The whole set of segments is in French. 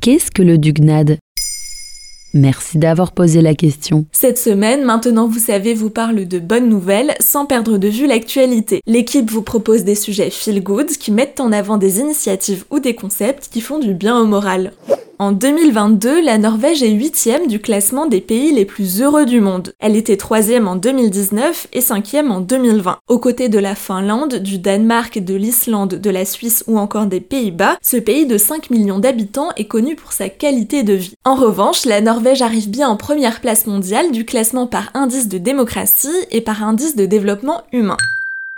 Qu'est-ce que le dugnad? Merci d'avoir posé la question. Cette semaine, maintenant vous savez, vous parle de bonnes nouvelles sans perdre de vue l'actualité. L'équipe vous propose des sujets feel good qui mettent en avant des initiatives ou des concepts qui font du bien au moral. En 2022, la Norvège est huitième du classement des pays les plus heureux du monde. Elle était troisième en 2019 et cinquième en 2020. Aux côtés de la Finlande, du Danemark, de l'Islande, de la Suisse ou encore des Pays-Bas, ce pays de 5 millions d'habitants est connu pour sa qualité de vie. En revanche, la Norvège arrive bien en première place mondiale du classement par indice de démocratie et par indice de développement humain.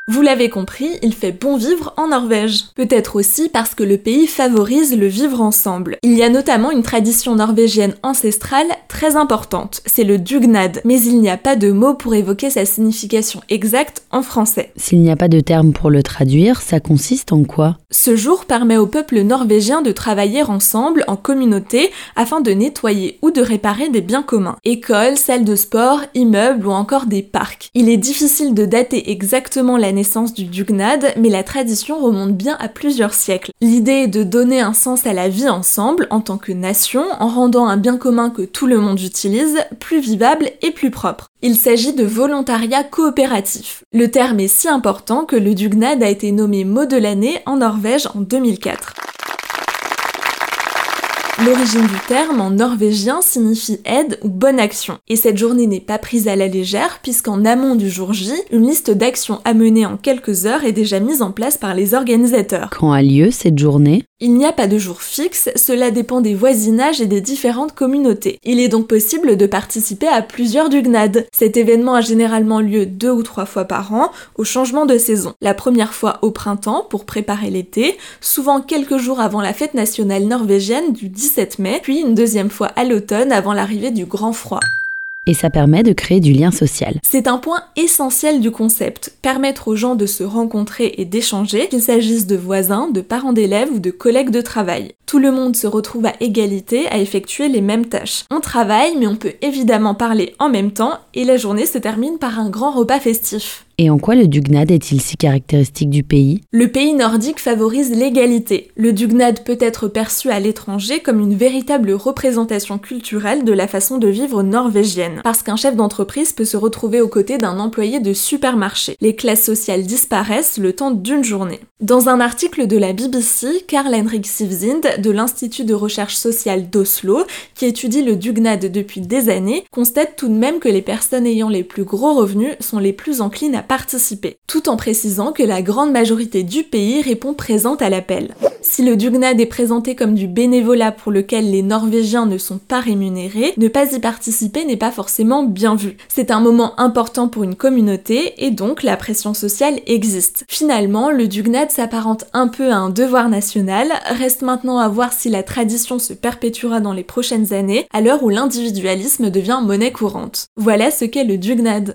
Vous l'avez compris, il fait bon vivre en Norvège. Peut-être aussi parce que le pays favorise le vivre ensemble. Il y a notamment une tradition norvégienne ancestrale très importante, c'est le dugnad, mais il n'y a pas de mot pour évoquer sa signification exacte en français. S'il n'y a pas de terme pour le traduire, ça consiste en quoi? Ce jour permet au peuple norvégien de travailler ensemble, en communauté, afin de nettoyer ou de réparer des biens communs. Écoles, salles de sport, immeubles ou encore des parcs. Il est difficile de dater exactement la naissance du Dugnad, mais la tradition remonte bien à plusieurs siècles. L'idée est de donner un sens à la vie ensemble, en tant que nation, en rendant un bien commun que tout le monde utilise plus vivable et plus propre. Il s'agit de volontariat coopératif. Le terme est si important que le Dugnad a été nommé mot de l'année en Norvège en 2004. L'origine du terme en norvégien signifie aide ou bonne action. Et cette journée n'est pas prise à la légère puisqu'en amont du jour J, une liste d'actions à mener en quelques heures est déjà mise en place par les organisateurs. Quand a lieu cette journée? Il n'y a pas de jour fixe, cela dépend des voisinages et des différentes communautés. Il est donc possible de participer à plusieurs dugnades. Cet événement a généralement lieu deux ou trois fois par an, au changement de saison. La première fois au printemps pour préparer l'été, souvent quelques jours avant la fête nationale norvégienne du 10 mai, puis une deuxième fois à l'automne avant l'arrivée du grand froid et ça permet de créer du lien social. C'est un point essentiel du concept, permettre aux gens de se rencontrer et d'échanger, qu'il s'agisse de voisins, de parents d'élèves ou de collègues de travail. Tout le monde se retrouve à égalité à effectuer les mêmes tâches. On travaille, mais on peut évidemment parler en même temps, et la journée se termine par un grand repas festif. Et en quoi le dugnad est-il si caractéristique du pays? Le pays nordique favorise l'égalité. Le dugnad peut être perçu à l'étranger comme une véritable représentation culturelle de la façon de vivre norvégienne. Parce qu'un chef d'entreprise peut se retrouver aux côtés d'un employé de supermarché. Les classes sociales disparaissent le temps d'une journée. Dans un article de la BBC, Karl Henrik Sivzind de l'Institut de recherche sociale d'Oslo, qui étudie le dugnad depuis des années, constate tout de même que les personnes ayant les plus gros revenus sont les plus enclines à participer, tout en précisant que la grande majorité du pays répond présente à l'appel. Si le Dugnad est présenté comme du bénévolat pour lequel les Norvégiens ne sont pas rémunérés, ne pas y participer n'est pas forcément bien vu. C'est un moment important pour une communauté et donc la pression sociale existe. Finalement, le Dugnad s'apparente un peu à un devoir national, reste maintenant à voir si la tradition se perpétuera dans les prochaines années, à l'heure où l'individualisme devient monnaie courante. Voilà ce qu'est le Dugnad.